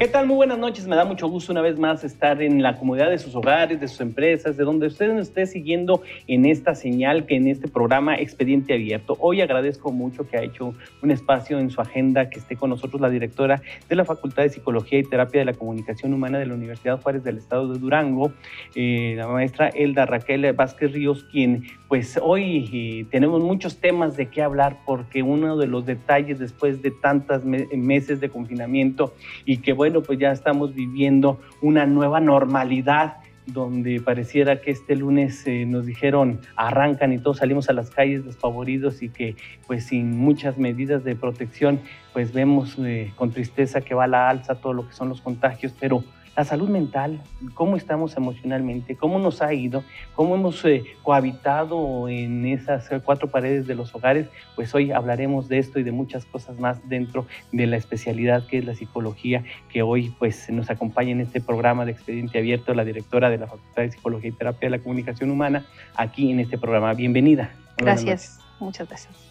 ¿Qué tal? Muy buenas noches. Me da mucho gusto una vez más estar en la comunidad de sus hogares, de sus empresas, de donde usted nos esté siguiendo en esta señal, que en este programa Expediente Abierto. Hoy agradezco mucho que ha hecho un espacio en su agenda, que esté con nosotros la directora de la Facultad de Psicología y Terapia de la Comunicación Humana de la Universidad Juárez del Estado de Durango, eh, la maestra Elda Raquel Vázquez Ríos, quien pues hoy eh, tenemos muchos temas de qué hablar porque uno de los detalles después de tantos meses de confinamiento y que bueno, bueno, pues ya estamos viviendo una nueva normalidad donde pareciera que este lunes eh, nos dijeron arrancan y todos salimos a las calles desfavoridos y que pues sin muchas medidas de protección pues vemos eh, con tristeza que va a la alza todo lo que son los contagios, pero la salud mental, cómo estamos emocionalmente, cómo nos ha ido, cómo hemos eh, cohabitado en esas eh, cuatro paredes de los hogares, pues hoy hablaremos de esto y de muchas cosas más dentro de la especialidad que es la psicología, que hoy pues nos acompaña en este programa de Expediente Abierto, la directora de la Facultad de Psicología y Terapia de la Comunicación Humana, aquí en este programa. Bienvenida. Gracias, muchas gracias.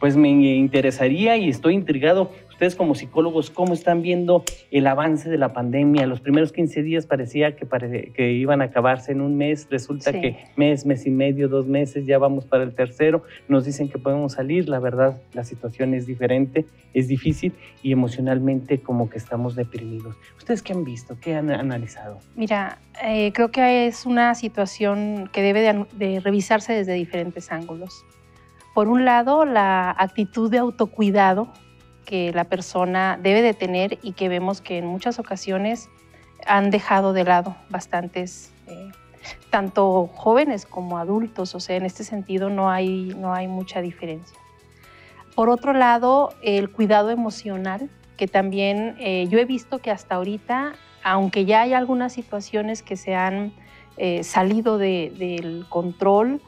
Pues me interesaría y estoy intrigado ustedes como psicólogos, ¿cómo están viendo el avance de la pandemia? Los primeros 15 días parecía que, que iban a acabarse en un mes, resulta que mes, mes y medio, dos meses, ya vamos para el tercero, nos dicen que podemos salir, la verdad la situación es diferente, es difícil y emocionalmente como que estamos deprimidos. ¿Ustedes qué han visto? ¿Qué han analizado? Mira, eh, creo que es una situación que debe de revisarse desde diferentes ángulos. Por un lado, la actitud de autocuidado que la persona debe de tener y que vemos que en muchas ocasiones han dejado de lado bastantes, eh, tanto jóvenes como adultos, o sea, en este sentido no hay, no hay mucha diferencia. Por otro lado, el cuidado emocional, que también eh, yo he visto que hasta ahorita, aunque ya hay algunas situaciones que se han eh, salido del control,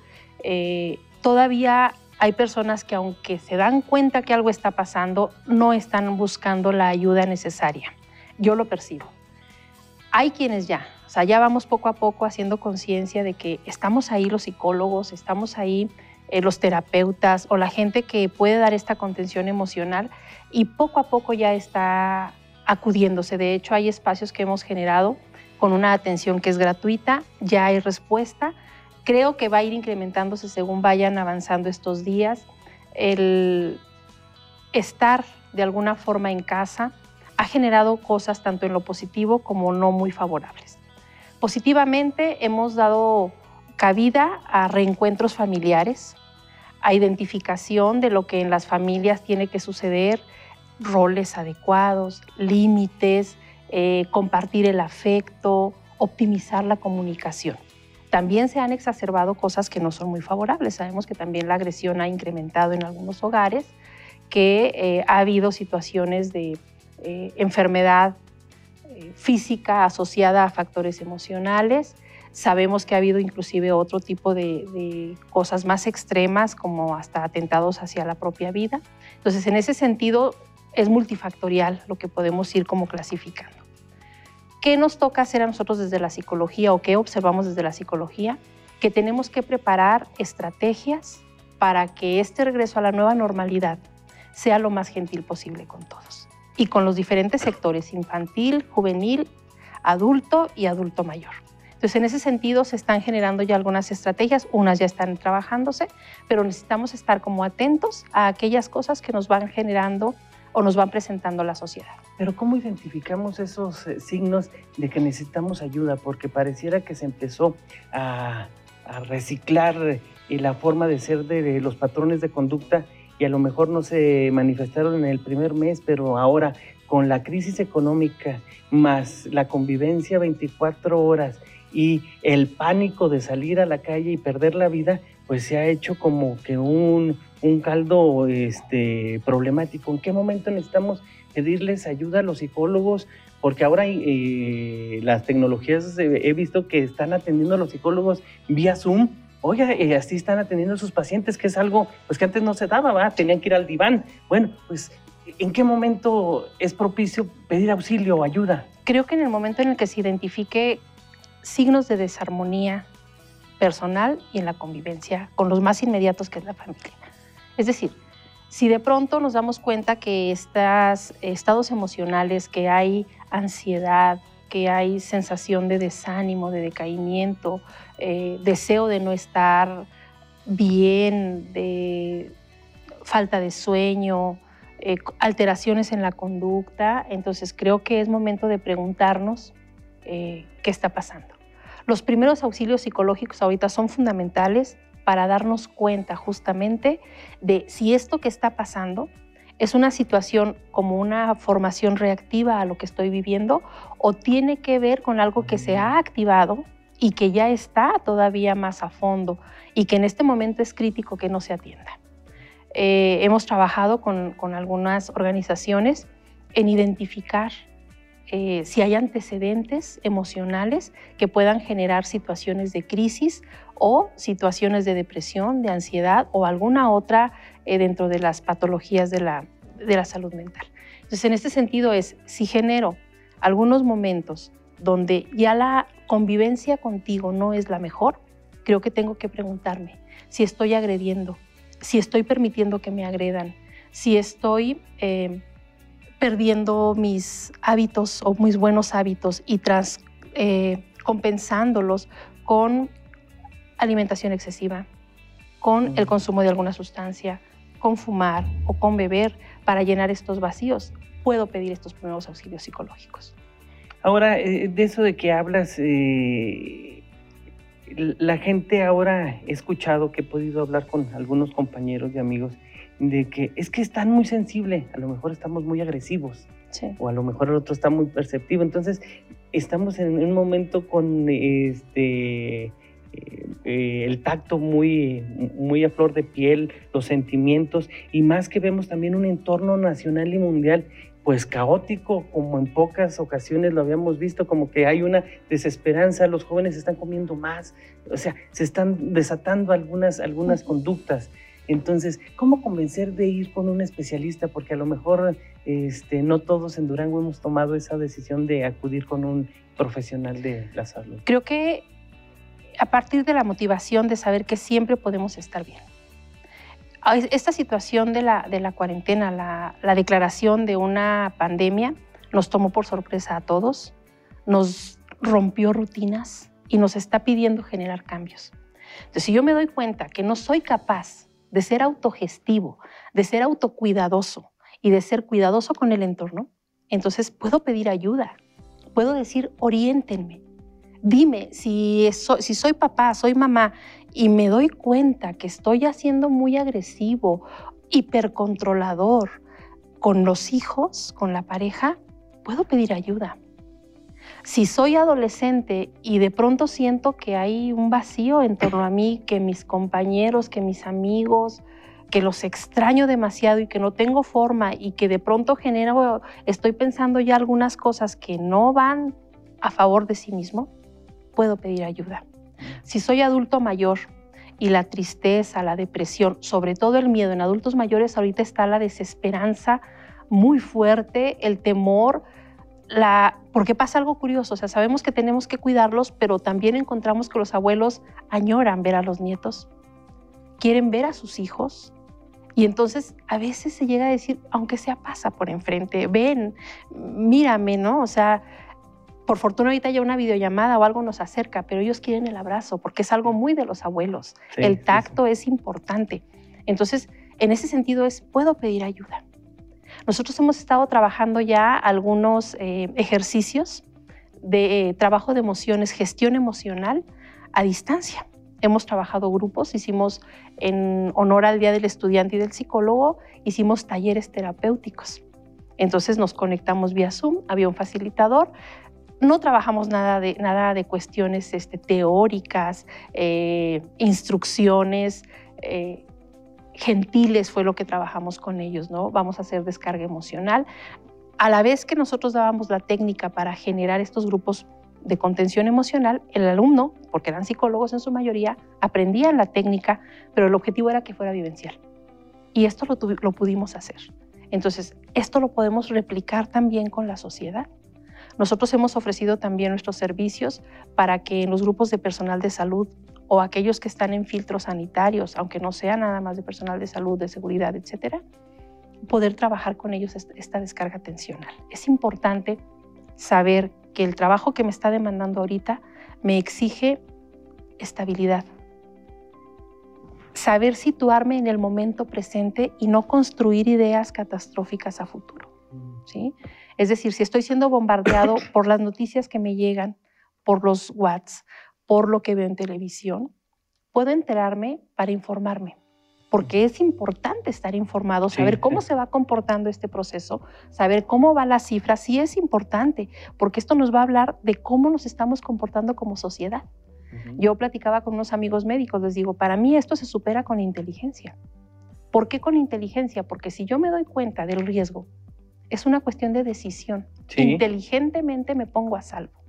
todavía hay personas que aunque se dan cuenta que algo está pasando, no están buscando la ayuda necesaria. Yo lo percibo. Hay quienes ya, o sea, ya vamos poco a poco haciendo conciencia de que estamos ahí los psicólogos, estamos ahí eh, los terapeutas o la gente que puede dar esta contención emocional y poco a poco ya está acudiéndose. De hecho, hay espacios que hemos generado con una atención que es gratuita, ya hay respuesta Creo que va a ir incrementándose según vayan avanzando estos días. El estar de alguna forma en casa ha generado cosas tanto en lo positivo como no muy favorables. Positivamente hemos dado cabida a reencuentros familiares, a identificación de lo que en las familias tiene que suceder, roles adecuados, límites, eh, compartir el afecto, optimizar la comunicación también se han exacerbado cosas que no son muy favorables. Sabemos que también la agresión ha incrementado en algunos hogares, que eh, ha habido situaciones de eh, enfermedad eh, física asociada a factores emocionales. Sabemos que ha habido inclusive otro tipo de, de cosas más extremas, como hasta atentados hacia la propia vida. Entonces, en ese sentido, es multifactorial lo que podemos ir como clasificando. ¿Qué nos toca hacer a nosotros desde la psicología o qué observamos desde la psicología? Que tenemos que preparar estrategias para que este regreso a la nueva normalidad sea lo más gentil posible con todos y con los diferentes sectores, infantil, juvenil, adulto y adulto mayor. Entonces, en ese sentido, se están generando ya algunas estrategias, unas ya están trabajándose, pero necesitamos estar como atentos a aquellas cosas que nos van generando o nos van presentando la sociedad. Pero ¿cómo identificamos esos eh, signos de que necesitamos ayuda? Porque pareciera que se empezó a, reciclar eh, la forma de ser de los patrones de conducta y a lo mejor no se manifestaron en el primer mes, pero ahora con la crisis económica más la convivencia 24 horas y el pánico de salir a la calle y perder la vida, pues se ha hecho como que un, un caldo este, problemático. ¿En qué momento necesitamos pedirles ayuda a los psicólogos? Porque ahora eh, las tecnologías eh, he visto que están atendiendo a los psicólogos vía Zoom. Oiga, eh, así están atendiendo a sus pacientes, que es algo pues, que antes no se daba, tenían que ir al diván. Bueno, pues, ¿en qué momento es propicio pedir auxilio o ayuda? Creo que en el momento en el que se identifique signos de desarmonía personal y en la convivencia con los más inmediatos que es la familia. Es decir, Si de pronto nos damos cuenta que estos estados emocionales, que hay ansiedad, que hay sensación de desánimo, de decaimiento, eh, deseo de no estar bien, de falta de sueño, eh, alteraciones en la conducta, entonces creo que es momento de preguntarnos eh, qué está pasando. Los primeros auxilios psicológicos ahorita son fundamentales para darnos cuenta justamente de si esto que está pasando es una situación como una formación reactiva a lo que estoy viviendo o tiene que ver con algo que se ha activado y que ya está todavía más a fondo y que en este momento es crítico que no se atienda. Eh, hemos trabajado con, algunas organizaciones en identificar eh, si hay antecedentes emocionales que puedan generar situaciones de crisis o situaciones de depresión, de ansiedad o alguna otra eh, dentro de las patologías de la, de la salud mental. Entonces, en este sentido es, si genero algunos momentos donde ya la convivencia contigo no es la mejor, creo que tengo que preguntarme si estoy agrediendo, si estoy permitiendo que me agredan, si estoy eh, perdiendo mis hábitos o mis buenos hábitos y eh, compensándolos con alimentación excesiva, con el consumo de alguna sustancia, con fumar o con beber para llenar estos vacíos, puedo pedir estos primeros auxilios psicológicos. Ahora, eh, de eso de que hablas, la gente ahora he escuchado que he podido hablar con algunos compañeros y amigos de que es que están muy sensibles, a lo mejor estamos muy agresivos o a lo mejor el otro está muy perceptivo. Entonces, estamos en un momento con este eh, eh, el tacto muy, muy a flor de piel, los sentimientos y más que vemos también un entorno nacional y mundial pues caótico, como en pocas ocasiones lo habíamos visto, como que hay una desesperanza, los jóvenes están comiendo más, o sea, se están desatando algunas, algunas conductas. Entonces, ¿cómo convencer de ir con un especialista? Porque a lo mejor este, no todos en Durango hemos tomado esa decisión de acudir con un profesional de la salud. Creo que a partir de la motivación de saber que siempre podemos estar bien esta situación de la, de la cuarentena, la, la, declaración de una pandemia, nos tomó por sorpresa a todos, nos rompió rutinas y nos está pidiendo generar cambios. Entonces, si yo me doy cuenta que no soy capaz de ser autogestivo, de ser autocuidadoso y de ser cuidadoso con el entorno, entonces puedo pedir ayuda, puedo decir, oriéntenme, dime si, si soy papá, soy mamá y me doy cuenta que estoy haciendo muy agresivo, hipercontrolador con los hijos, con la pareja, puedo pedir ayuda. Si soy adolescente y de pronto siento que hay un vacío en torno a mí, que mis compañeros, que mis amigos, que los extraño demasiado y que no tengo forma y que de pronto genero, estoy pensando ya algunas cosas que no van a favor de sí mismo, puedo pedir ayuda. Si soy adulto mayor y la tristeza, la depresión, sobre todo el miedo en adultos mayores, ahorita está la desesperanza muy fuerte, el temor, la, porque pasa algo curioso, o sea, sabemos que tenemos que cuidarlos, pero también encontramos que los abuelos añoran ver a los nietos, quieren ver a sus hijos, y entonces a veces se llega a decir, aunque sea pasa por enfrente, ven, mírame, ¿no? O sea, por fortuna ahorita ya una videollamada o algo nos acerca, pero ellos quieren el abrazo porque es algo muy de los abuelos. el tacto es importante. Entonces, en ese sentido es, puedo pedir ayuda. Nosotros hemos estado trabajando ya algunos eh, ejercicios de eh, trabajo de emociones, gestión emocional a distancia. Hemos trabajado grupos, hicimos en honor al Día del Estudiante y del Psicólogo, hicimos talleres terapéuticos. Entonces nos conectamos vía Zoom, había un facilitador, no trabajamos nada de, nada de cuestiones este, teóricas, eh, instrucciones eh, gentiles fue lo que trabajamos con ellos, ¿no? Vamos a hacer descarga emocional. A la vez que nosotros dábamos la técnica para generar estos grupos de contención emocional, el alumno, porque eran psicólogos en su mayoría, aprendían la técnica, pero el objetivo era que fuera vivencial. Y esto lo, lo pudimos hacer. Entonces, esto lo podemos replicar también con la sociedad. Nosotros hemos ofrecido también nuestros servicios para que en los grupos de personal de salud o aquellos que están en filtros sanitarios, aunque no sea nada más de personal de salud, de seguridad, etcétera, poder trabajar con ellos esta descarga tensional. Es importante saber que el trabajo que me está demandando ahorita me exige estabilidad. Saber situarme en el momento presente y no construir ideas catastróficas a futuro. ¿sí? Es decir, si estoy siendo bombardeado por las noticias que me llegan, por los WhatsApp, por lo que veo en televisión, puedo enterarme para informarme porque es importante estar informado, saber cómo se va comportando este proceso, saber cómo va la cifra, sí es importante, porque esto nos va a hablar de cómo nos estamos comportando como sociedad. Yo platicaba con unos amigos médicos, les digo, para mí esto se supera con inteligencia. ¿Por qué con inteligencia? Porque si yo me doy cuenta del riesgo, es una cuestión de decisión. Inteligentemente me pongo a salvo.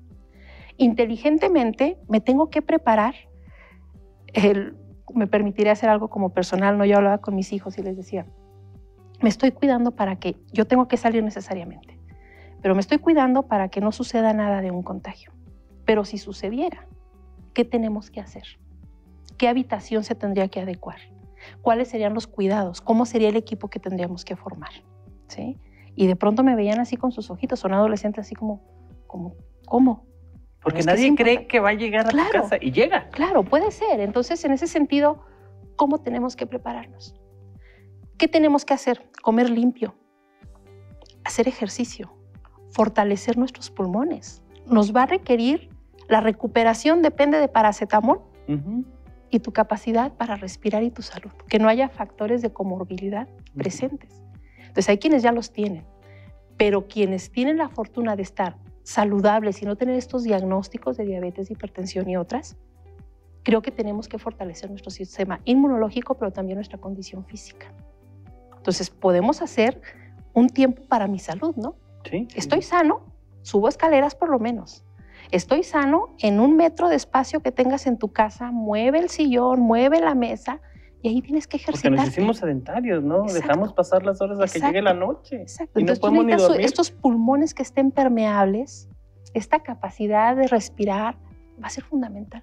Inteligentemente me tengo que preparar me permitiría hacer algo como personal, ¿no? Yo hablaba con mis hijos y les decía, me estoy cuidando para que yo tengo que salir necesariamente, pero me estoy cuidando para que no suceda nada de un contagio. Pero si sucediera, ¿qué tenemos que hacer? ¿Qué habitación se tendría que adecuar? ¿Cuáles serían los cuidados? ¿Cómo sería el equipo que tendríamos que formar? ¿Sí? Y de pronto me veían así con sus ojitos, son adolescentes así como, como ¿cómo? Porque nadie cree que va a llegar a la casa y llega. Claro, puede ser. Entonces, en ese sentido, ¿cómo tenemos que prepararnos? ¿Qué tenemos que hacer? Comer limpio, hacer ejercicio, fortalecer nuestros pulmones. Nos va a requerir, la recuperación depende de paracetamol y tu capacidad para respirar y tu salud. Que no haya factores de comorbilidad presentes. Entonces, hay quienes ya los tienen, pero quienes tienen la fortuna de estar saludables y no tener estos diagnósticos de diabetes, hipertensión y otras, creo que tenemos que fortalecer nuestro sistema inmunológico, pero también nuestra condición física. Entonces, podemos hacer un tiempo para mi salud, ¿no? Sí. Estoy sano, subo escaleras por lo menos. Estoy sano en un metro de espacio que tengas en tu casa, mueve el sillón, mueve la mesa, y ahí tienes que ejercitar. Porque nos hicimos sedentarios, ¿no? Dejamos pasar las horas a que llegue la noche. Exacto. Y no podemos ni dormir. estos pulmones que estén permeables, esta capacidad de respirar va a ser fundamental.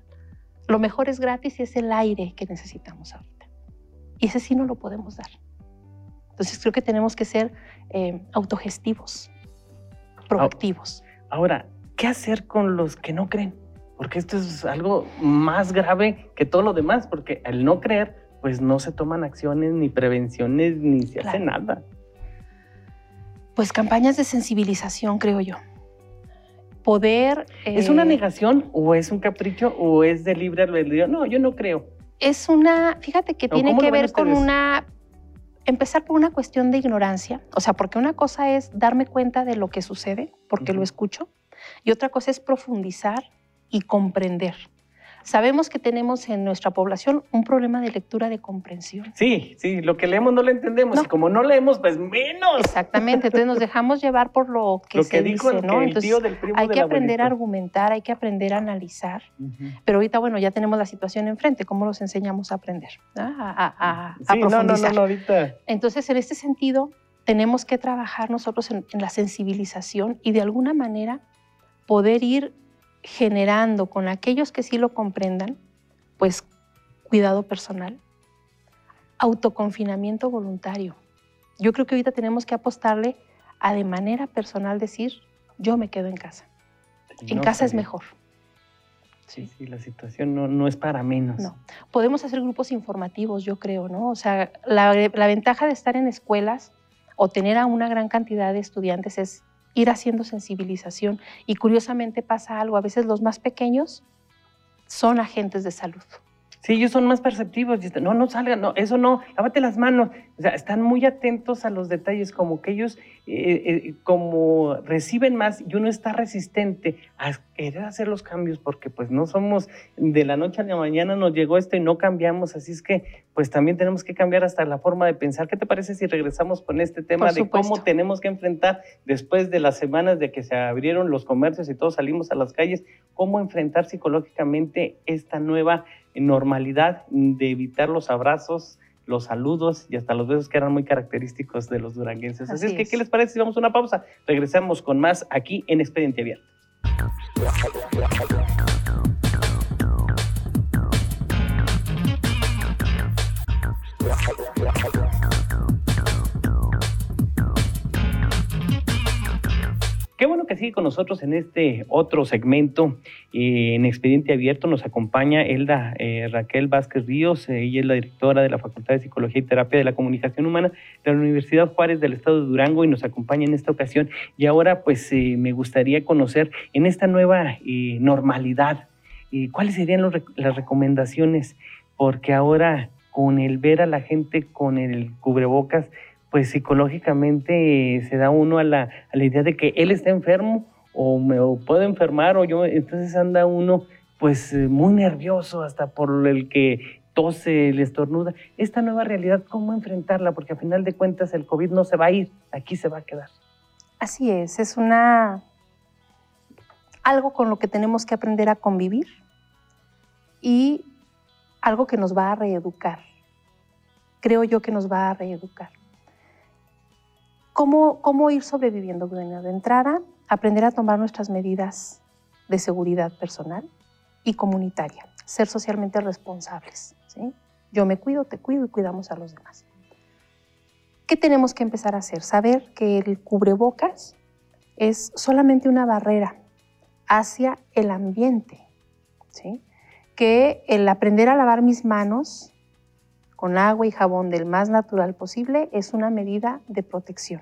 Lo mejor es gratis y es el aire que necesitamos ahorita. Y ese sí no lo podemos dar. Entonces creo que tenemos que ser eh, autogestivos, proactivos. Ahora, ¿qué hacer con los que no creen? Porque esto es algo más grave que todo lo demás, porque el no creer pues no se toman acciones ni prevenciones ni se hace nada. Pues campañas de sensibilización, creo yo. Poder... ¿Es una eh, negación o es un capricho o es de libre albedrío? No, yo no creo. Es una, fíjate que tiene que ver con una, empezar por una cuestión de ignorancia, o sea, porque una cosa es darme cuenta de lo que sucede, porque lo escucho, y otra cosa es profundizar y comprender. Sabemos que tenemos en nuestra población un problema de lectura de comprensión. Sí, sí, lo que leemos no lo entendemos y como no leemos, pues menos. Exactamente, entonces nos dejamos llevar por lo que se dice, ¿no? Entonces hay que aprender a argumentar, hay que aprender a analizar. Pero ahorita, bueno, ya tenemos la situación enfrente, ¿cómo los enseñamos a aprender? A, profundizar. No, no, ahorita. Entonces, en este sentido, tenemos que trabajar nosotros en la sensibilización y de alguna manera poder ir generando con aquellos que sí lo comprendan, pues cuidado personal, autoconfinamiento voluntario. Yo creo que ahorita tenemos que apostarle a de manera personal decir, yo me quedo en casa. en casa es mejor. Sí, sí, la situación no, no, es para menos. No. Podemos hacer grupos informativos, yo creo, ¿no? O sea, la, la ventaja de estar en escuelas o tener a una gran cantidad de estudiantes es ir haciendo sensibilización. Y curiosamente pasa algo, a veces los más pequeños son agentes de salud. Sí, ellos son más perceptivos. No, no salgan, no, eso no, lávate las manos. O sea, están muy atentos a los detalles, como que ellos, eh, eh, como reciben más y uno está resistente a querer hacer los cambios, porque pues no somos de la noche a la mañana nos llegó esto y no cambiamos. Así es que, pues también tenemos que cambiar hasta la forma de pensar. ¿Qué te parece si regresamos con este tema de cómo tenemos que enfrentar después de las semanas de que se abrieron los comercios y todos salimos a las calles, cómo enfrentar psicológicamente esta nueva normalidad de evitar los abrazos, los saludos y hasta los besos que eran muy característicos de los duranguenses. Así, es que, ¿qué les parece si vamos a una pausa? Regresamos con más aquí en Expediente Abierto. Qué bueno que sigue con nosotros en este otro segmento. Eh, en Expediente Abierto nos acompaña Elda eh, Raquel Vázquez Ríos. Eh, ella es la directora de la Facultad de Psicología y Terapia de la Comunicación Humana de la Universidad Juárez del Estado de Durango y nos acompaña en esta ocasión. Y ahora pues eh, me gustaría conocer en esta nueva eh, normalidad, eh, ¿cuáles serían las recomendaciones? Porque ahora con el ver a la gente con el cubrebocas, pues psicológicamente se da uno a la, a la idea de que él está enfermo o me puedo enfermar o yo, entonces anda uno pues eh, muy nervioso hasta por el que tose, le estornuda. Esta nueva realidad, ¿cómo enfrentarla? Porque a final de cuentas el COVID no se va a ir, aquí se va a quedar. Así es, es una algo con lo que tenemos que aprender a convivir y algo que nos va a reeducar. Creo yo que nos va a reeducar. ¿Cómo, cómo ir sobreviviendo? Bueno, de entrada, aprender a tomar nuestras medidas de seguridad personal y comunitaria, ser socialmente responsables. ¿sí? Yo me cuido, te cuido y cuidamos a los demás. ¿Qué tenemos que empezar a hacer? Saber que el cubrebocas es solamente una barrera hacia el ambiente. ¿sí? Que el aprender a lavar mis manos con agua y jabón del más natural posible es una medida de protección.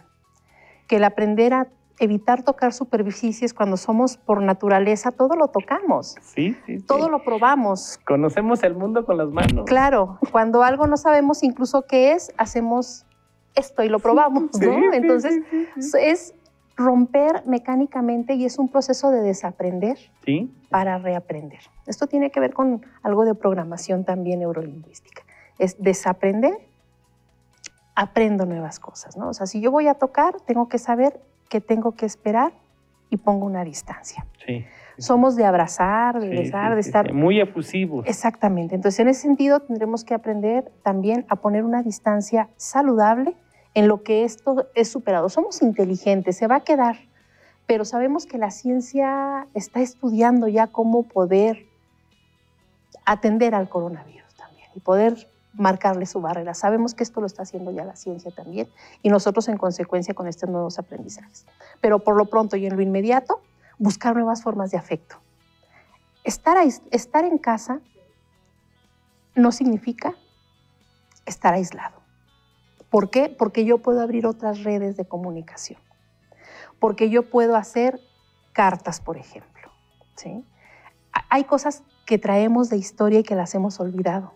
Que el aprender a evitar tocar superficies cuando somos por naturaleza, todo lo tocamos. Sí, sí, Todo lo probamos. Conocemos el mundo con las manos. Claro, cuando algo no sabemos incluso qué es, hacemos esto y lo probamos, ¿no? Entonces, es romper mecánicamente y es un proceso de desaprender para reaprender. Esto tiene que ver con algo de programación también neurolingüística es desaprender, aprendo nuevas cosas, ¿no? O sea, si yo voy a tocar, tengo que saber que tengo que esperar y pongo una distancia. Sí. Somos de abrazar, de besar, de estar... Muy efusivos. Exactamente. Entonces, en ese sentido, tendremos que aprender también a poner una distancia saludable en lo que esto es superado. Somos inteligentes, se va a quedar, pero sabemos que la ciencia está estudiando ya cómo poder atender al coronavirus también y poder marcarle su barrera. Sabemos que esto lo está haciendo ya la ciencia también y nosotros en consecuencia con estos nuevos aprendizajes. Pero por lo pronto y en lo inmediato, buscar nuevas formas de afecto. Estar, estar en casa no significa estar aislado. ¿Por qué? Porque yo puedo abrir otras redes de comunicación. Porque yo puedo hacer cartas, por ejemplo. ¿sí? Hay cosas que traemos de historia y que las hemos olvidado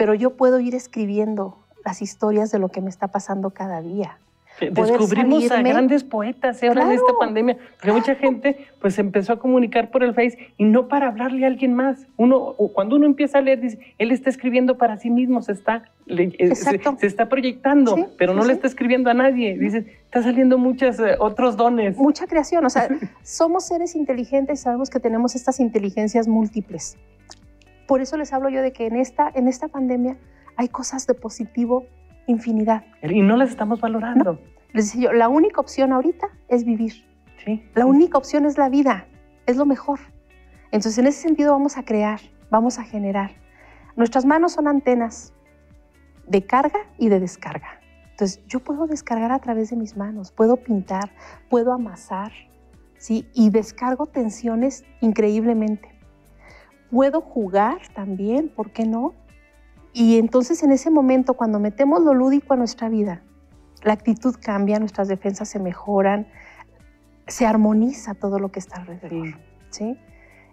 pero yo puedo ir escribiendo las historias de lo que me está pasando cada día. Descubrimos a grandes poetas ahora en esta pandemia, porque mucha gente pues empezó a comunicar por el Face y no para hablarle a alguien más. Uno, cuando uno empieza a leer, dice, él está escribiendo para sí mismo, se está, eh, se, está proyectando, pero no le está escribiendo a nadie. Dice, está saliendo muchos eh, otros dones. Mucha creación, o sea, somos seres inteligentes y sabemos que tenemos estas inteligencias múltiples. Por eso les hablo yo de que en esta, en esta pandemia hay cosas de positivo infinidad. Y no las estamos valorando. Les decía yo, la única opción ahorita es vivir. Sí. La única opción es la vida, es lo mejor. Entonces, en ese sentido vamos a crear, vamos a generar. Nuestras manos son antenas de carga y de descarga. Entonces, yo puedo descargar a través de mis manos, puedo pintar, puedo amasar, ¿sí? Y descargo tensiones increíblemente puedo jugar también, ¿por qué no? Y entonces en ese momento, cuando metemos lo lúdico a nuestra vida, la actitud cambia, nuestras defensas se mejoran, se armoniza todo lo que está alrededor. ¿sí?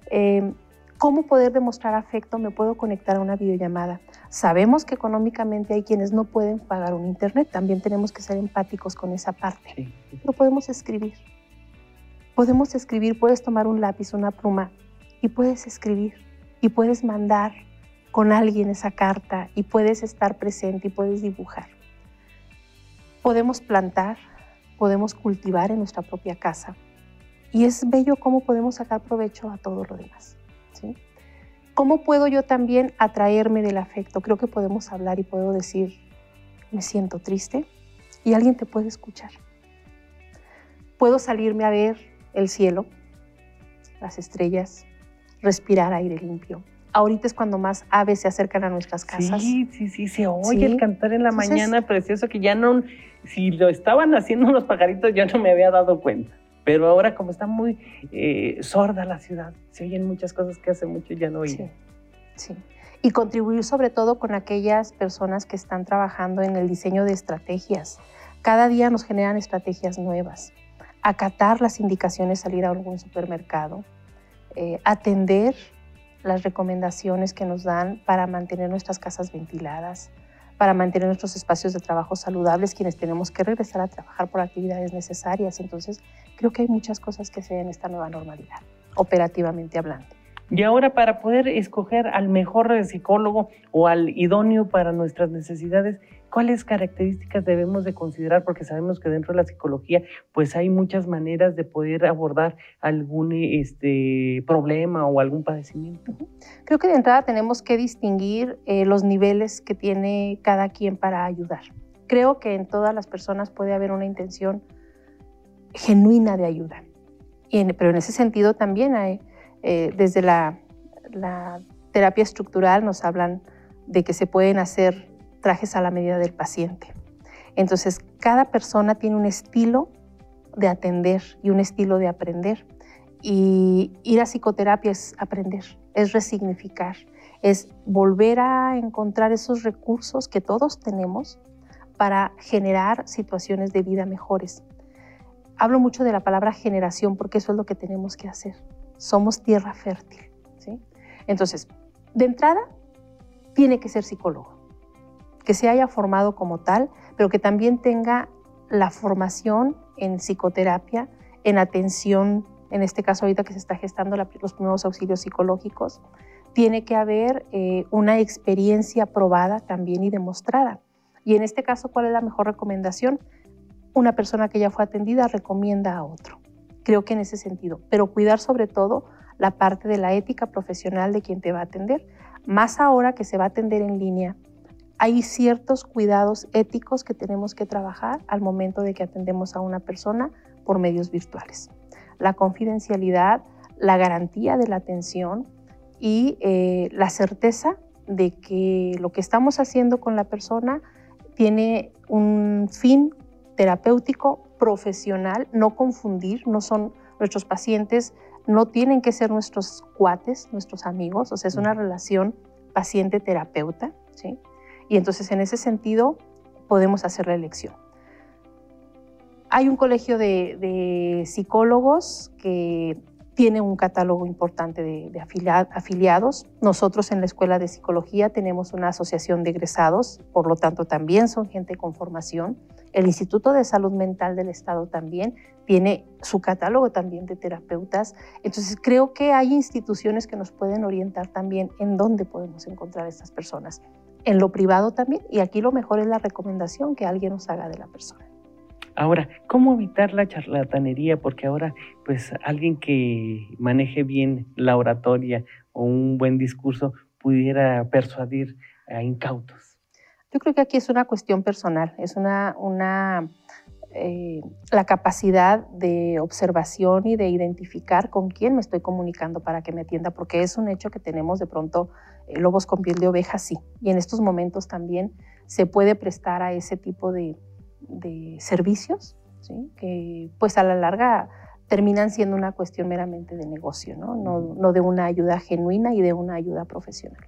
Em, ¿Cómo poder demostrar afecto? Me puedo conectar a una videollamada. Sabemos que económicamente hay quienes no pueden pagar un internet, también tenemos que ser empáticos con esa parte. Pero podemos escribir. Podemos escribir, puedes tomar un lápiz, una pluma y puedes escribir y puedes mandar con alguien esa carta y puedes estar presente y puedes dibujar. Podemos plantar, podemos cultivar en nuestra propia casa y es bello cómo podemos sacar provecho a todo lo demás. ¿Cómo puedo yo también atraerme del afecto? Creo que podemos hablar y puedo decir, me siento triste y alguien te puede escuchar. Puedo salirme a ver el cielo, las estrellas, respirar aire limpio. Ahorita es cuando más aves se acercan a nuestras casas. Sí, sí, sí, se oye el cantar en la mañana precioso que ya no, si lo estaban haciendo los pajaritos ya no me había dado cuenta. Pero ahora como está muy eh, sorda la ciudad, se oyen muchas cosas que hace mucho ya no oía. Sí, sí. Y contribuir sobre todo con aquellas personas que están trabajando en el diseño de estrategias. Cada día nos generan estrategias nuevas. Acatar las indicaciones, salir a algún supermercado, eh, atender las recomendaciones que nos dan para mantener nuestras casas ventiladas, para mantener nuestros espacios de trabajo saludables, quienes tenemos que regresar a trabajar por actividades necesarias. Entonces, creo que hay muchas cosas que se ven en esta nueva normalidad, operativamente hablando. Y ahora para poder escoger al mejor psicólogo o al idóneo para nuestras necesidades, ¿cuáles características debemos de considerar? Porque sabemos que dentro de la psicología pues hay muchas maneras de poder abordar algún este, problema o algún padecimiento. Creo que de entrada tenemos que distinguir eh, los niveles que tiene cada quien para ayudar. Creo que en todas las personas puede haber una intención genuina de ayuda. pero en ese sentido también hay eh, desde la, terapia estructural nos hablan de que se pueden hacer trajes a la medida del paciente. Entonces, cada persona tiene un estilo de atender y un estilo de aprender. Y ir a psicoterapia es aprender, es resignificar, es volver a encontrar esos recursos que todos tenemos para generar situaciones de vida mejores. Hablo mucho de la palabra generación porque eso es lo que tenemos que hacer somos tierra fértil. ¿sí? Entonces, de entrada, tiene que ser psicólogo, que se haya formado como tal, pero que también tenga la formación en psicoterapia, en atención, en este caso ahorita que se está gestando los primeros auxilios psicológicos, tiene que haber eh, una experiencia probada también y demostrada. Y en este caso, ¿cuál es la mejor recomendación? Una persona que ya fue atendida recomienda a otro creo que en ese sentido, pero cuidar sobre todo la parte de la ética profesional de quien te va a atender, más ahora que se va a atender en línea. Hay ciertos cuidados éticos que tenemos que trabajar al momento de que atendemos a una persona por medios virtuales. La confidencialidad, la garantía de la atención y eh, la certeza de que lo que estamos haciendo con la persona tiene un fin terapéutico profesional, no confundir, no son nuestros pacientes, no tienen que ser nuestros cuates, nuestros amigos, o sea, es una relación paciente-terapeuta, ¿sí? Y entonces en ese sentido podemos hacer la elección. Hay un colegio de, psicólogos que tiene un catálogo importante de, afiliados. Nosotros en la Escuela de Psicología tenemos una asociación de egresados, por lo tanto también son gente con formación. El Instituto de Salud Mental del Estado también tiene su catálogo también de terapeutas. Entonces creo que hay instituciones que nos pueden orientar también en dónde podemos encontrar a estas personas. En lo privado también, y aquí lo mejor es la recomendación que alguien nos haga de la persona. Ahora, ¿cómo evitar la charlatanería? Porque ahora, pues alguien que maneje bien la oratoria o un buen discurso pudiera persuadir a incautos. Yo creo que aquí es una cuestión personal, es una, una eh, la capacidad de observación y de identificar con quién me estoy comunicando para que me atienda, porque es un hecho que tenemos de pronto eh, lobos con piel de oveja, sí, y en estos momentos también se puede prestar a ese tipo de, de servicios, que pues a la larga terminan siendo una cuestión meramente de negocio, ¿no? No, de una ayuda genuina y de una ayuda profesional.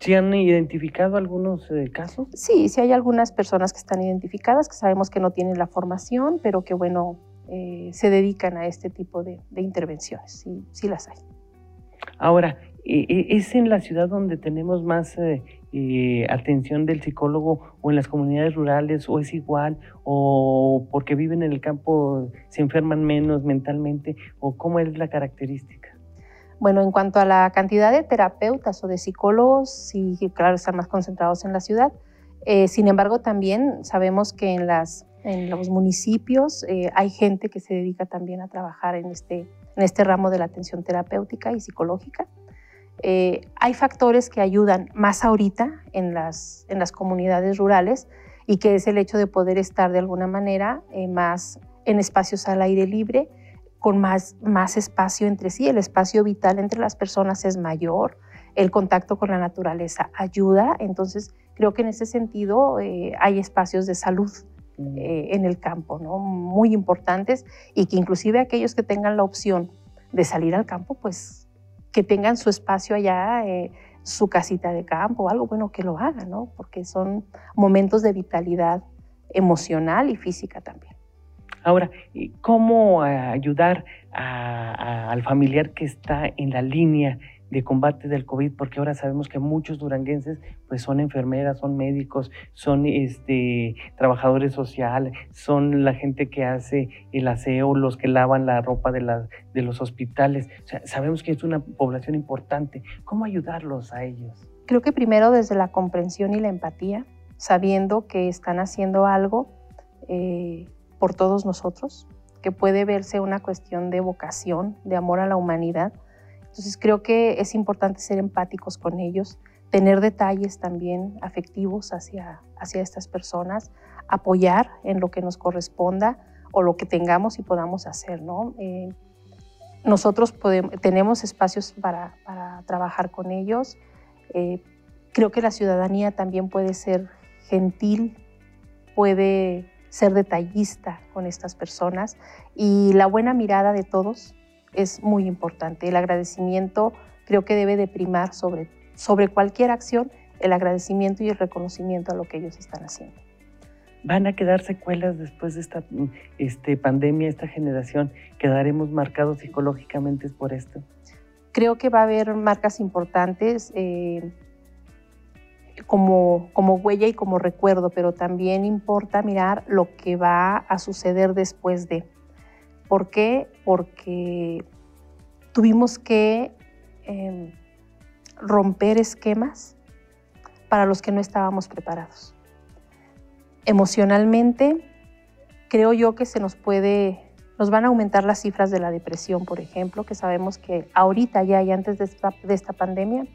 ¿Sí han identificado algunos eh, casos? Sí, sí hay algunas personas que están identificadas, que sabemos que no tienen la formación, pero que bueno, eh, se dedican a este tipo de, intervenciones, sí, sí las hay. Ahora, eh, ¿es en la ciudad donde tenemos más eh, atención del psicólogo o en las comunidades rurales o es igual o porque viven en el campo se enferman menos mentalmente o cómo es la característica? Bueno, en cuanto a la cantidad de terapeutas o de psicólogos, sí, claro, están más concentrados en la ciudad. Eh, sin embargo, también sabemos que en, los municipios eh, hay gente que se dedica también a trabajar en este, en este ramo de la atención terapéutica y psicológica. Eh, hay factores que ayudan más ahorita en las, en las comunidades rurales y que es el hecho de poder estar de alguna manera más en espacios al aire libre, con más, más espacio entre sí. El espacio vital entre las personas es mayor, el contacto con la naturaleza ayuda, entonces creo que en ese sentido eh, hay espacios de salud eh, en el campo, ¿no? Muy importantes y que inclusive aquellos que tengan la opción de salir al campo, pues que tengan su espacio allá, eh, su casita de campo o algo, bueno, que lo hagan, ¿no? Porque son momentos de vitalidad emocional y física también. Ahora, ¿cómo ayudar al familiar que está en la línea de combate del COVID, porque ahora sabemos que muchos duranguenses pues son enfermeras, son médicos, son este, trabajadores sociales, son la gente que hace el aseo, los que lavan la ropa de, la, de los hospitales. sabemos que es una población importante. ¿Cómo ayudarlos a ellos? Creo que primero desde la comprensión y la empatía, sabiendo que están haciendo algo eh, por todos nosotros, que puede verse una cuestión de vocación, de amor a la humanidad, entonces creo que es importante ser empáticos con ellos, tener detalles también afectivos hacia, hacia estas personas, apoyar en lo que nos corresponda o lo que tengamos y podamos hacer. ¿no? Eh, nosotros podemos, tenemos espacios para, para, trabajar con ellos. Eh, creo que la ciudadanía también puede ser gentil, puede ser detallista con estas personas y la buena mirada de todos es muy importante. El agradecimiento creo que debe de primar sobre, sobre cualquier acción, el agradecimiento y el reconocimiento a lo que ellos están haciendo. ¿Van a quedar secuelas después de esta este, pandemia, esta generación? ¿Quedaremos marcados psicológicamente por esto? Creo que va a haber marcas importantes eh, como, como huella y como recuerdo, pero también importa mirar lo que va a suceder después de. ¿Por qué? Porque tuvimos que em, romper esquemas para los que no estábamos preparados. Emocionalmente, creo yo que se nos puede, nos van a aumentar las cifras de la depresión, por ejemplo, que sabemos que ahorita ya y antes de esta, pandemia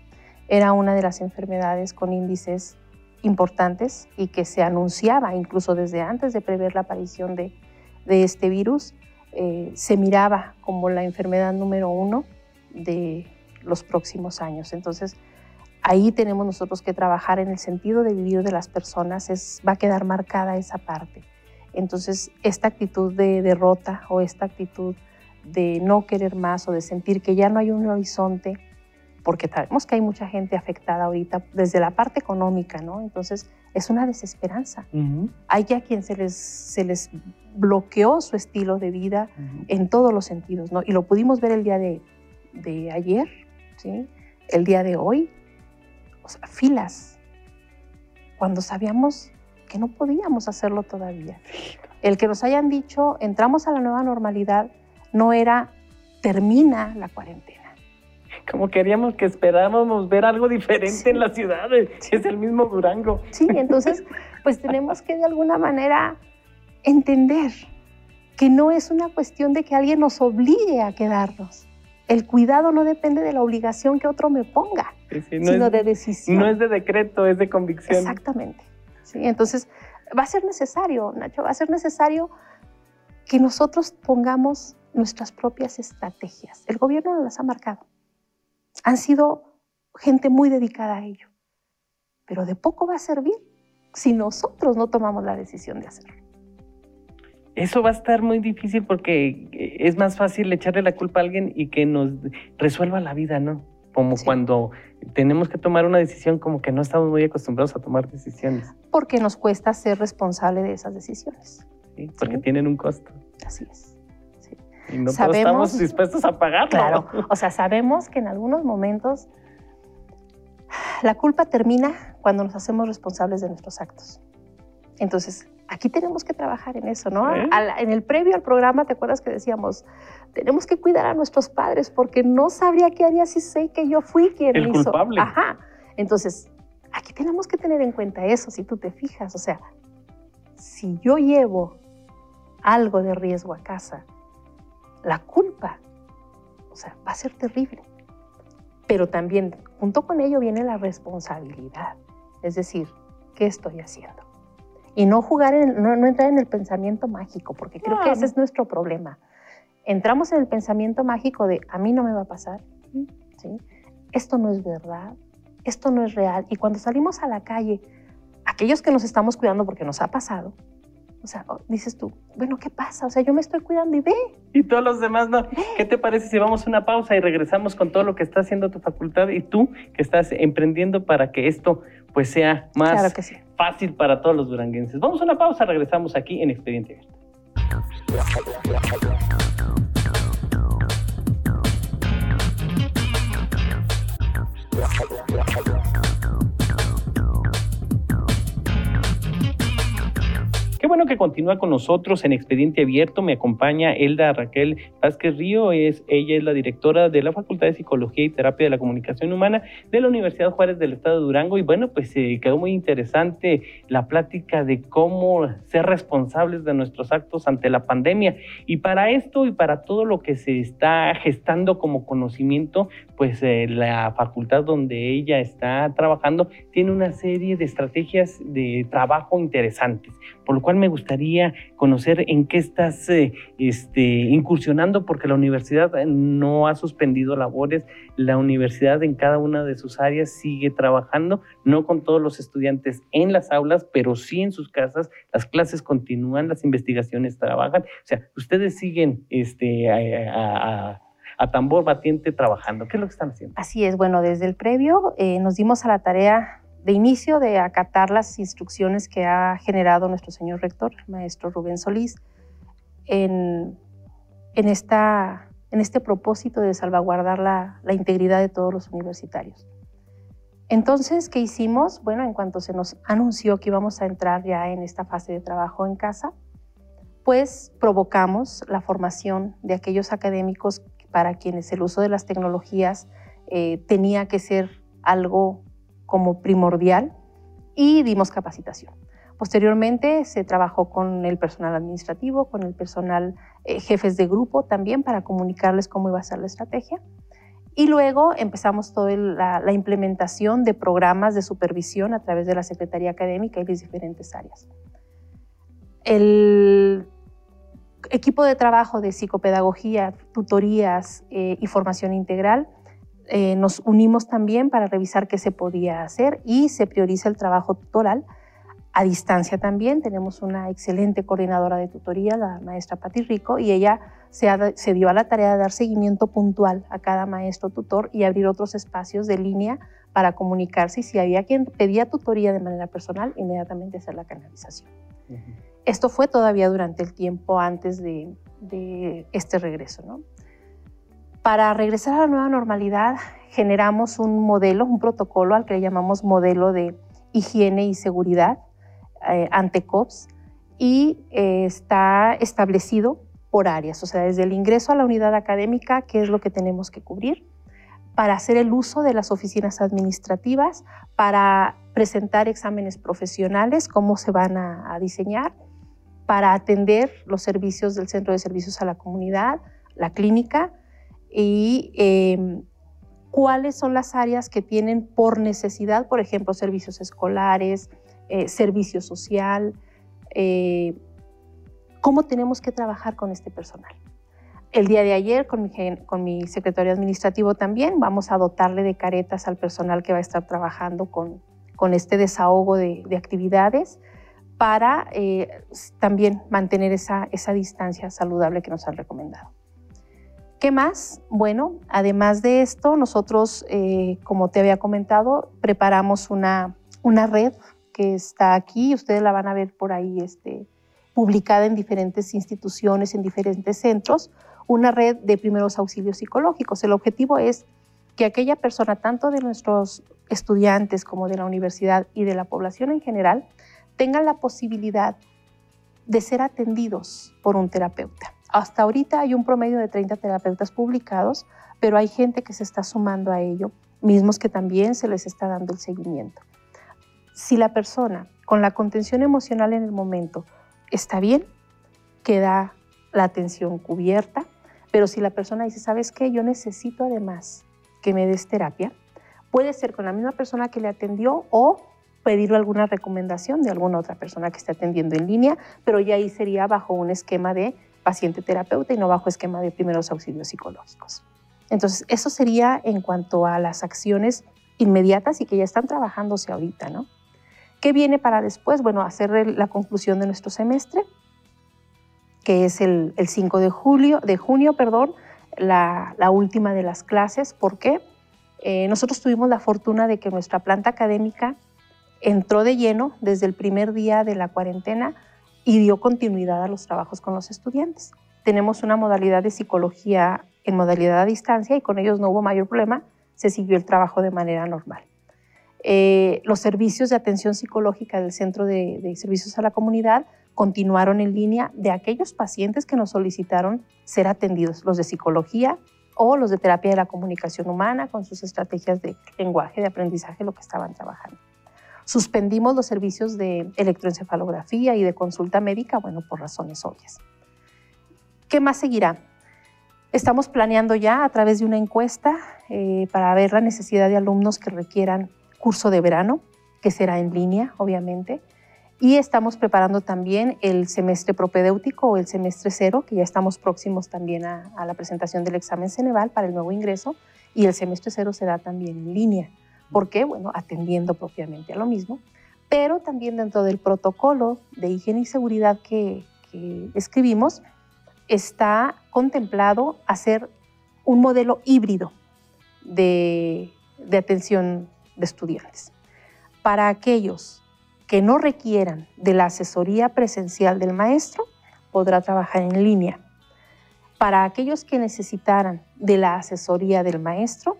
era una de las enfermedades con índices importantes y que se anunciaba incluso desde antes de prever la aparición de este virus eh, se miraba como la enfermedad número uno de los próximos años. Entonces, ahí tenemos nosotros que trabajar en el sentido de vivir de las personas, es, va a quedar marcada esa parte. Entonces, esta actitud de derrota o esta actitud de no querer más o de sentir que ya no hay un horizonte, porque sabemos que hay mucha gente afectada ahorita desde la parte económica, ¿no? Entonces, es una desesperanza. Hay ya quien se les, se les bloqueó su estilo de vida en todos los sentidos, ¿no? Y lo pudimos ver el día de, de ayer, ¿sí? El día de hoy, o sea, filas, cuando sabíamos que no podíamos hacerlo todavía. El que nos hayan dicho, entramos a la nueva normalidad, no era, termina la cuarentena como queríamos que esperábamos ver algo diferente en la ciudad, es el mismo Durango. Sí, entonces pues tenemos que de alguna manera entender que no es una cuestión de que alguien nos obligue a quedarnos. El cuidado no depende de la obligación que otro me ponga, sino de decisión. No es de decreto, es de convicción. Exactamente. Sí, entonces va a ser necesario, Nacho, va a ser necesario que nosotros pongamos nuestras propias estrategias. El gobierno nos las ha marcado han sido gente muy dedicada a ello. Pero de poco va a servir si nosotros no tomamos la decisión de hacerlo. Eso va a estar muy difícil porque es más fácil echarle la culpa a alguien y que nos resuelva la vida, ¿no? Como cuando tenemos que tomar una decisión como que no estamos muy acostumbrados a tomar decisiones. Porque nos cuesta ser responsable de esas decisiones. Sí, porque tienen un costo. Así es. Y no todos estamos dispuestos a pagarlo. Claro, o sea, sabemos que en algunos momentos la culpa termina cuando nos hacemos responsables de nuestros actos. Entonces, aquí tenemos que trabajar en eso, ¿no? ¿Eh? en el previo al programa, ¿te acuerdas que decíamos, tenemos que cuidar a nuestros padres porque no sabría qué haría si sé que yo fui quien el hizo. culpable. Ajá. Entonces, aquí tenemos que tener en cuenta eso, si tú te fijas, o sea, si yo llevo algo de riesgo a casa la culpa, o sea, va a ser terrible. Pero también, junto con ello, viene la responsabilidad. Es decir, ¿qué estoy haciendo? Y no jugar, en, no, entrar en el pensamiento mágico, porque creo que ese es nuestro problema. Entramos en el pensamiento mágico de a mí no me va a pasar, ¿sí? esto no es verdad, esto no es real. Y cuando salimos a la calle, aquellos que nos estamos cuidando porque nos ha pasado, O sea, dices tú, bueno, ¿qué pasa? O sea, yo me estoy cuidando y ve. Y todos los demás no. ¿Qué te parece si vamos a una pausa y regresamos con todo lo que está haciendo tu facultad y tú que estás emprendiendo para que esto pues sea más fácil para todos los duranguenses? Vamos a una pausa, regresamos aquí en Expediente Abierto. Bueno que continúa con nosotros en Expediente Abierto. Me acompaña Elda Raquel Vázquez Río. Es, ella es la directora de la Facultad de Psicología y Terapia de la Comunicación Humana de la Universidad Juárez del Estado de Durango. Y bueno, pues se quedó muy interesante la plática de cómo ser responsables de nuestros actos ante la pandemia. Y para esto y para todo lo que se está gestando como conocimiento, pues eh, la facultad donde ella está trabajando tiene una serie de estrategias de trabajo interesantes, por lo cual me gustaría conocer en qué estás eh, este, incursionando, porque la universidad eh, no ha suspendido labores, la universidad en cada una de sus áreas sigue trabajando, no con todos los estudiantes en las aulas, pero sí en sus casas, las clases continúan, las investigaciones trabajan, o sea, ustedes siguen este, a, tambor batiente trabajando. ¿Qué es lo que están haciendo? Así es, bueno, desde el previo eh, nos dimos a la tarea de inicio de acatar las instrucciones que ha generado nuestro señor rector, el maestro Rubén Solís, en, en, esta, en este propósito de salvaguardar la, la, integridad de todos los universitarios. Entonces, ¿qué hicimos? Bueno, en cuanto se nos anunció que íbamos a entrar ya en esta fase de trabajo en casa, pues provocamos la formación de aquellos académicos para quienes el uso de las tecnologías eh, tenía que ser algo como primordial y dimos capacitación. Posteriormente se trabajó con el personal administrativo, con el personal eh, jefes de grupo también para comunicarles cómo iba a ser la estrategia. Y luego empezamos toda la, implementación de programas de supervisión a través de la Secretaría Académica y las diferentes áreas. El equipo de trabajo de psicopedagogía, tutorías eh, y formación integral eh, nos unimos también para revisar qué se podía hacer y se prioriza el trabajo tutoral a distancia también. Tenemos una excelente coordinadora de tutoría, la maestra Pati Rico, y ella se, se, dio a la tarea de dar seguimiento puntual a cada maestro tutor y abrir otros espacios de línea para comunicarse y si había quien pedía tutoría de manera personal, inmediatamente hacer la canalización. Esto fue todavía durante el tiempo antes de, de este regreso. ¿no? Para regresar a la nueva normalidad, generamos un modelo, un protocolo al que le llamamos modelo de higiene y seguridad eh, ante COPS y eh, está establecido por áreas, o sea, desde el ingreso a la unidad académica, qué es lo que tenemos que cubrir, para hacer el uso de las oficinas administrativas, para presentar exámenes profesionales, cómo se van a diseñar, para atender los servicios del Centro de Servicios a la Comunidad, la clínica, y em, cuáles son las áreas que tienen por necesidad, por ejemplo, servicios escolares, eh, servicio social, eh, cómo tenemos que trabajar con este personal. El día de ayer, con mi, con mi secretario administrativo también, vamos a dotarle de caretas al personal que va a estar trabajando con, con este desahogo de, de actividades para eh, también mantener esa, esa distancia saludable que nos han recomendado. ¿Qué más? Bueno, además de esto, nosotros, eh, como te había comentado, preparamos una, una red que está aquí, ustedes la van a ver por ahí este, publicada en diferentes instituciones, en diferentes centros, una red de primeros auxilios psicológicos. El objetivo es que aquella persona, tanto de nuestros estudiantes como de la universidad y de la población en general, tengan la posibilidad de ser atendidos por un terapeuta. Hasta ahorita hay un promedio de 30 terapeutas publicados, pero hay gente que se está sumando a ello, mismos que también se les está dando el seguimiento. Si la persona con la contención emocional en el momento está bien, queda la atención cubierta, pero si la persona dice, ¿sabes qué? Yo necesito además que me des terapia, puede ser con la misma persona que le atendió o pedir alguna recomendación de alguna otra persona que esté atendiendo en línea, pero ya ahí sería bajo un esquema de paciente terapeuta y no bajo esquema de primeros auxilios psicológicos. Entonces, eso sería en cuanto a las acciones inmediatas y que ya están trabajándose ahorita, ¿no? ¿Qué viene para después? Bueno, hacer la conclusión de nuestro semestre, que es el, 5 de, julio, de junio, perdón, la, última de las clases. ¿Por qué? Eh, nosotros tuvimos la fortuna de que nuestra planta académica entró de lleno desde el primer día de la cuarentena y dio continuidad a los trabajos con los estudiantes. Tenemos una modalidad de psicología en modalidad a distancia y con ellos no hubo mayor problema, se siguió el trabajo de manera normal. Eh, los servicios de atención psicológica del Centro de, de, Servicios a la Comunidad continuaron en línea de aquellos pacientes que nos solicitaron ser atendidos, los de psicología o los de terapia de la comunicación humana con sus estrategias de lenguaje, de aprendizaje, lo que estaban trabajando. Suspendimos los servicios de electroencefalografía y de consulta médica, bueno, por razones obvias. ¿Qué más seguirá? Estamos planeando ya a través de una encuesta eh, para ver la necesidad de alumnos que requieran curso de verano, que será en línea, obviamente. Y estamos preparando también el semestre propedéutico o el semestre cero, que ya estamos próximos también a, a la presentación del examen Ceneval para el nuevo ingreso. Y el semestre cero será también en línea. ¿Por qué? Bueno, atendiendo propiamente a lo mismo, pero también dentro del protocolo de higiene y seguridad que, escribimos, está contemplado hacer un modelo híbrido de, de, atención de estudiantes. Para aquellos que no requieran de la asesoría presencial del maestro, podrá trabajar en línea. Para aquellos que necesitaran de la asesoría del maestro,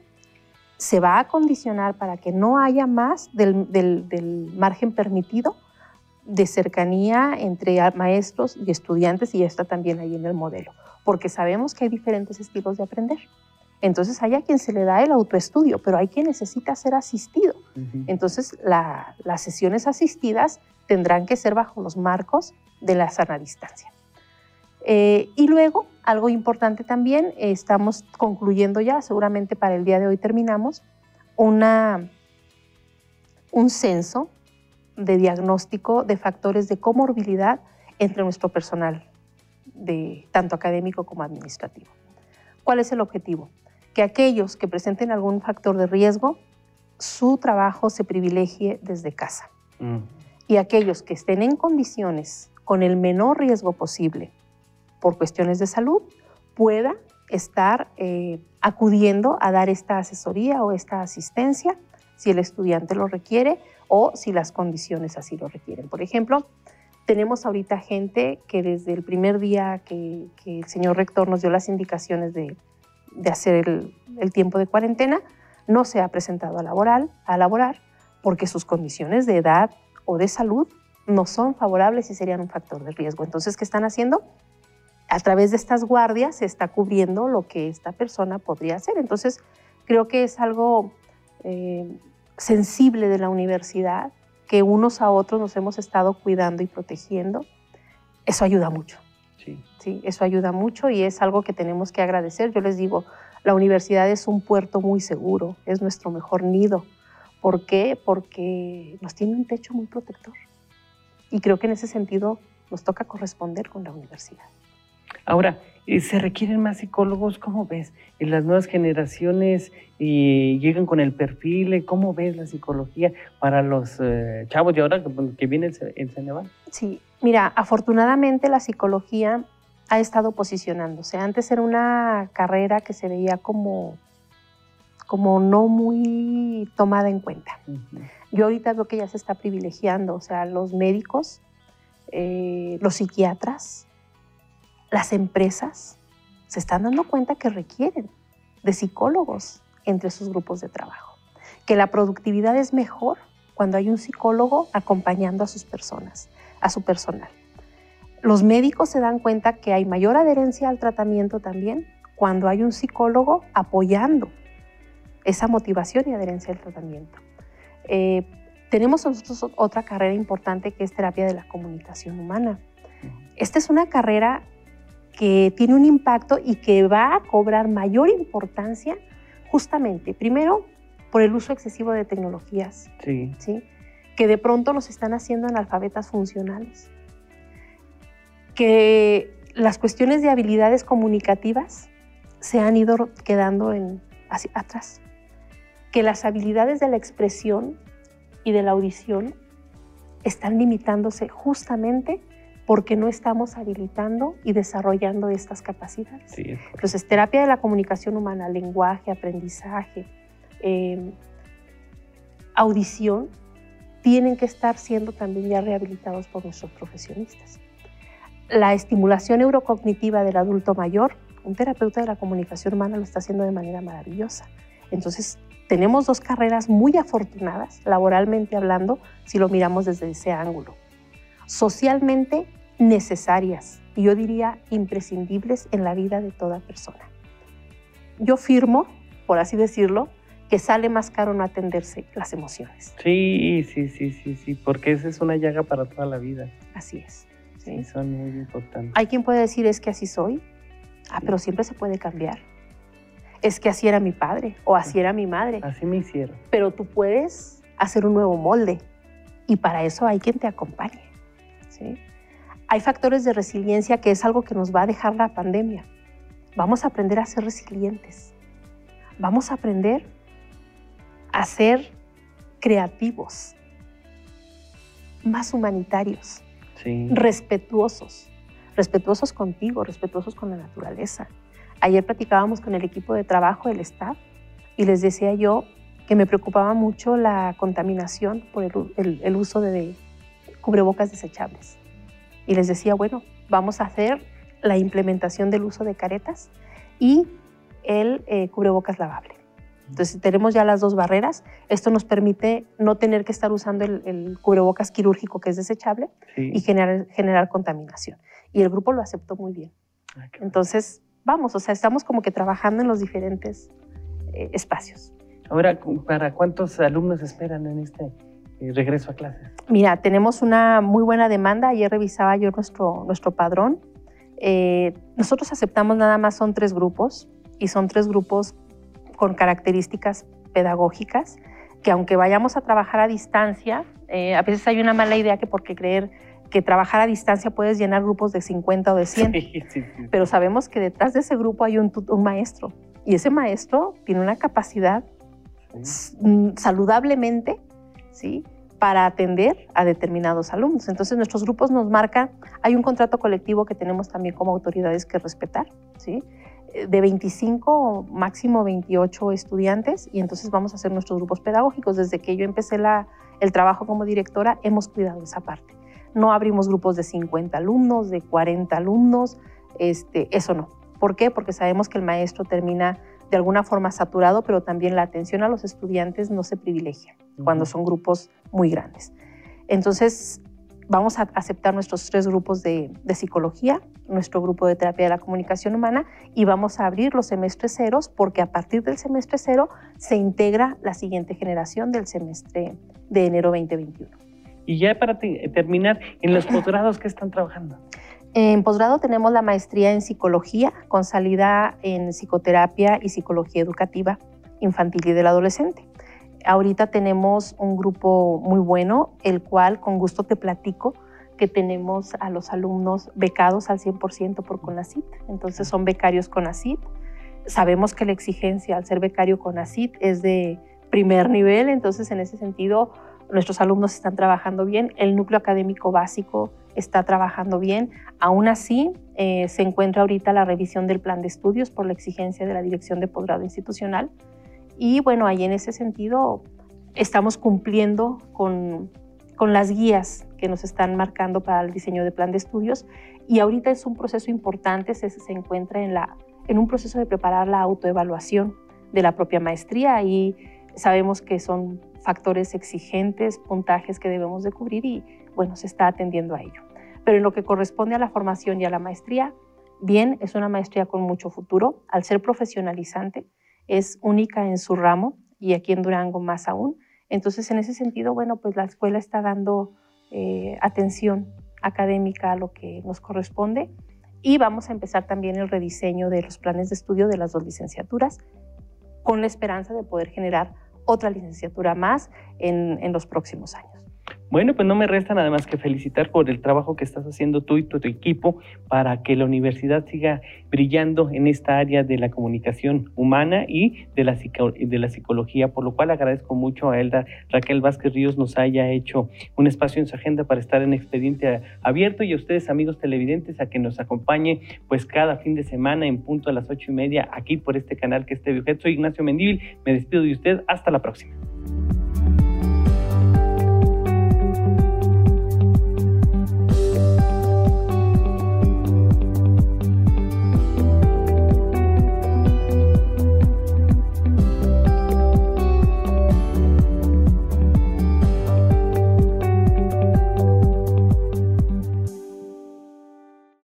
se va a condicionar para que no haya más del, margen permitido de cercanía entre maestros y estudiantes y está también ahí en el modelo, porque sabemos que hay diferentes estilos de aprender. Entonces hay a quien se le da el autoestudio, pero hay quien necesita ser asistido. Entonces las sesiones asistidas tendrán que ser bajo los marcos de la sana distancia. Eh, y luego, algo importante también, estamos concluyendo ya, seguramente para el día de hoy terminamos, una, un censo de diagnóstico de factores de comorbilidad entre nuestro personal, de, tanto académico como administrativo. ¿Cuál es el objetivo? Que aquellos que presenten algún factor de riesgo, su trabajo se privilegie desde casa. Mm. Y aquellos que estén en condiciones con el menor riesgo posible por cuestiones de salud pueda estar eh, acudiendo a dar esta asesoría o esta asistencia si el estudiante lo requiere o si las condiciones así lo requieren. Por ejemplo, tenemos ahorita gente que desde el primer día que, el señor rector nos dio las indicaciones de, hacer el, el, tiempo de cuarentena, no se ha presentado a, laboral, a laborar porque sus condiciones de edad o de salud no son favorables y serían un factor de riesgo. Entonces, ¿qué están haciendo? A través de estas guardias se está cubriendo lo que esta persona podría hacer. Entonces, creo que es algo eh, sensible de la universidad, que unos a otros nos hemos estado cuidando y protegiendo. Eso ayuda mucho. Sí. sí. Eso ayuda mucho y es algo que tenemos que agradecer. Yo les digo, la universidad es un puerto muy seguro, es nuestro mejor nido. ¿Por qué? Porque nos tiene un techo muy protector. Y creo que en ese sentido nos toca corresponder con la universidad. Ahora, eh, ¿se requieren más psicólogos? ¿Cómo ves? ¿En las nuevas generaciones eh, llegan con el perfil? ¿Cómo ves la psicología para los eh, chavos de ahora que, viene el, Ceneval? Sí, mira, afortunadamente la psicología ha estado posicionándose. Antes era una carrera que se veía como, como no muy tomada en cuenta. Yo ahorita veo que ya se está privilegiando, o sea, los médicos, los psiquiatras, las empresas se están dando cuenta que requieren de psicólogos entre sus grupos de trabajo, que la productividad es mejor cuando hay un psicólogo acompañando a sus personas, a su personal. Los médicos se dan cuenta que hay mayor adherencia al tratamiento también cuando hay un psicólogo apoyando esa motivación y adherencia al tratamiento. Eh, tenemos nosotros otra carrera importante que es terapia de la comunicación humana. Esta es una carrera que tiene un impacto y que va a cobrar mayor importancia justamente, primero, por el uso excesivo de tecnologías, sí. que de pronto los están haciendo analfabetas funcionales, que las cuestiones de habilidades comunicativas se han ido quedando en, hacia atrás, que las habilidades de la expresión y de la audición están limitándose justamente porque no estamos habilitando y desarrollando estas capacidades. Entonces, terapia de la comunicación humana, lenguaje, aprendizaje, em, audición, tienen que estar siendo también ya rehabilitados por nuestros profesionistas. La estimulación neurocognitiva del adulto mayor, un terapeuta de la comunicación humana lo está haciendo de manera maravillosa. Entonces, tenemos dos carreras muy afortunadas, laboralmente hablando, si lo miramos desde ese ángulo. Socialmente necesarias y yo diría imprescindibles en la vida de toda persona. Yo firmo, por así decirlo, que sale más caro no atenderse las emociones. Sí, sí, sí, sí, sí, porque esa es una llaga para toda la vida. Así es. Sí, son muy importantes. Hay quien puede decir es que así soy, ah, pero siempre se puede cambiar. Es que así era mi padre o así era mi madre. Así me hicieron. Pero tú puedes hacer un nuevo molde y para eso hay quien te acompañe. ¿Sí? Hay factores de resiliencia que es algo que nos va a dejar la pandemia. Vamos a aprender a ser resilientes. Vamos a aprender a ser creativos, más humanitarios, respetuosos, respetuosos contigo, respetuosos con la naturaleza. Ayer platicábamos con el equipo de trabajo del staff y les decía yo que me preocupaba mucho la contaminación por el uso de cubrebocas desechables y les decía, bueno, vamos a hacer la implementación del uso de caretas y el eh, cubrebocas lavable. Entonces, tenemos ya las dos barreras. Esto nos permite no tener que estar usando el, cubrebocas quirúrgico que es desechable y generar, generar contaminación. Y el grupo lo aceptó muy bien. Ah, Entonces, vamos, o sea, estamos como que trabajando en los diferentes eh, espacios. Ahora, ¿para cuántos alumnos esperan en este regreso a clases? Mira, tenemos una muy buena demanda. Ayer revisaba yo nuestro, nuestro padrón. Eh, nosotros aceptamos nada más, son tres grupos y son tres grupos con características pedagógicas que aunque vayamos a trabajar a distancia, eh, a veces hay una mala idea que porque creer que trabajar a distancia puedes llenar grupos de 50 o de 100, pero sabemos que detrás de ese grupo hay un, un maestro y ese maestro tiene una capacidad saludablemente ¿sí? para atender a determinados alumnos. Entonces nuestros grupos nos marcan, hay un contrato colectivo que tenemos también como autoridades que respetar, ¿sí? de 25 máximo 28 estudiantes y entonces vamos a hacer nuestros grupos pedagógicos. Desde que yo empecé el trabajo como directora hemos cuidado esa parte. No abrimos grupos de 50 alumnos, de 40 alumnos, este, eso no. ¿Por qué? Porque sabemos que el maestro termina de alguna forma saturado, pero también la atención a los estudiantes no se privilegia cuando son grupos muy grandes. Entonces, vamos a aceptar nuestros tres grupos de, psicología, nuestro grupo de terapia de la comunicación humana y vamos a abrir los semestres ceros porque a partir del semestre cero se integra la siguiente generación del semestre de enero 2021. Y ya para terminar, en los posgrados, ¿qué están trabajando? En posgrado tenemos la maestría en psicología con salida en psicoterapia y psicología educativa infantil y del adolescente. Ahorita tenemos un grupo muy bueno, el cual con gusto te platico que tenemos a los alumnos becados al 100% por CONACIT. Entonces son becarios CONACIT. Sabemos que la exigencia al ser becario CONACIT es de primer nivel, entonces en ese sentido nuestros alumnos están trabajando bien, el núcleo académico básico está trabajando bien. Aún así, eh, se encuentra ahorita la revisión del plan de estudios por la exigencia de la Dirección de Posgrado Institucional. Y bueno, ahí en ese sentido estamos cumpliendo con, con las guías que nos están marcando para el diseño de plan de estudios. Y ahorita es un proceso importante, se, se encuentra en, la, en un proceso de preparar la autoevaluación de la propia maestría. Y sabemos que son factores exigentes, puntajes que debemos de cubrir y bueno, se está atendiendo a ello. Pero en lo que corresponde a la formación y a la maestría, bien, es una maestría con mucho futuro, al ser profesionalizante, es única en su ramo y aquí en Durango más aún. Entonces, en ese sentido, bueno, pues la escuela está dando eh, atención académica a lo que nos corresponde y vamos a empezar también el rediseño de los planes de estudio de las dos licenciaturas con la esperanza de poder generar otra licenciatura más en, en los próximos años. Bueno, pues no me resta nada más que felicitar por el trabajo que estás haciendo tú y tu, equipo para que la universidad siga brillando en esta área de la comunicación humana y de la, de la psicología, por lo cual agradezco mucho a Elda Raquel Vázquez Ríos nos haya hecho un espacio en su agenda para estar en expediente abierto y a ustedes amigos televidentes a que nos acompañe pues cada fin de semana en punto a las ocho y media aquí por este canal que es TV Soy Ignacio Mendívil, me despido de usted, hasta la próxima.